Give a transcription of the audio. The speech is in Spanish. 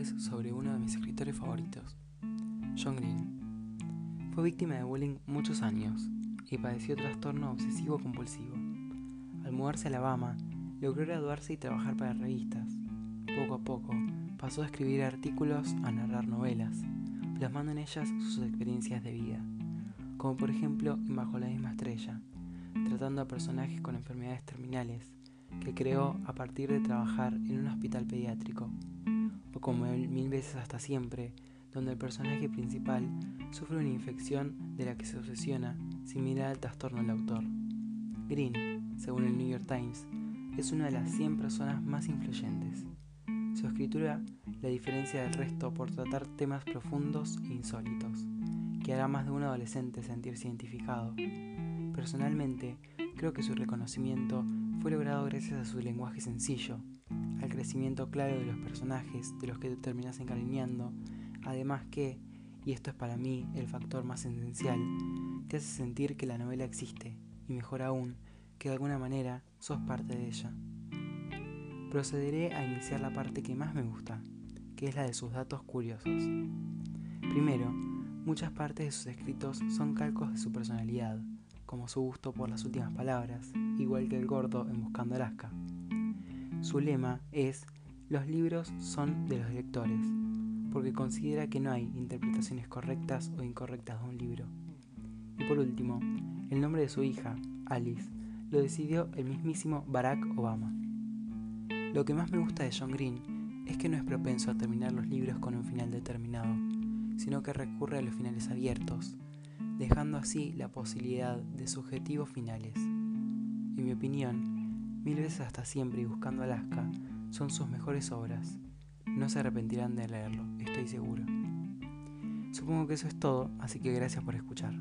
sobre uno de mis escritores favoritos, John Green. Fue víctima de bullying muchos años y padeció trastorno obsesivo compulsivo. Al mudarse a Alabama, logró graduarse y trabajar para revistas. Poco a poco, pasó a escribir artículos a narrar novelas, plasmando en ellas sus experiencias de vida, como por ejemplo en Bajo la misma estrella, tratando a personajes con enfermedades terminales que creó a partir de trabajar en un hospital pediátrico, como el Mil veces hasta siempre, donde el personaje principal sufre una infección de la que se obsesiona sin mirar el trastorno del autor. Green, según el New York Times, es una de las 100 personas más influyentes. Su escritura la diferencia del resto por tratar temas profundos e insólitos, que hará más de un adolescente sentirse identificado. Personalmente, creo que su reconocimiento fue logrado gracias a su lenguaje sencillo, al crecimiento claro de los personajes de los que te terminas encariñando, además que, y esto es para mí el factor más esencial, te hace sentir que la novela existe, y mejor aún, que de alguna manera sos parte de ella. Procederé a iniciar la parte que más me gusta, que es la de sus datos curiosos. Primero, muchas partes de sus escritos son calcos de su personalidad, como su gusto por las últimas palabras, igual que el gordo en Buscando Alaska. Su lema es, los libros son de los lectores, porque considera que no hay interpretaciones correctas o incorrectas de un libro. Y por último, el nombre de su hija, Alice, lo decidió el mismísimo Barack Obama. Lo que más me gusta de John Green es que no es propenso a terminar los libros con un final determinado, sino que recurre a los finales abiertos, dejando así la posibilidad de subjetivos finales. En mi opinión, Mil veces hasta siempre y Buscando Alaska son sus mejores obras. No se arrepentirán de leerlo, estoy seguro. Supongo que eso es todo, así que gracias por escuchar.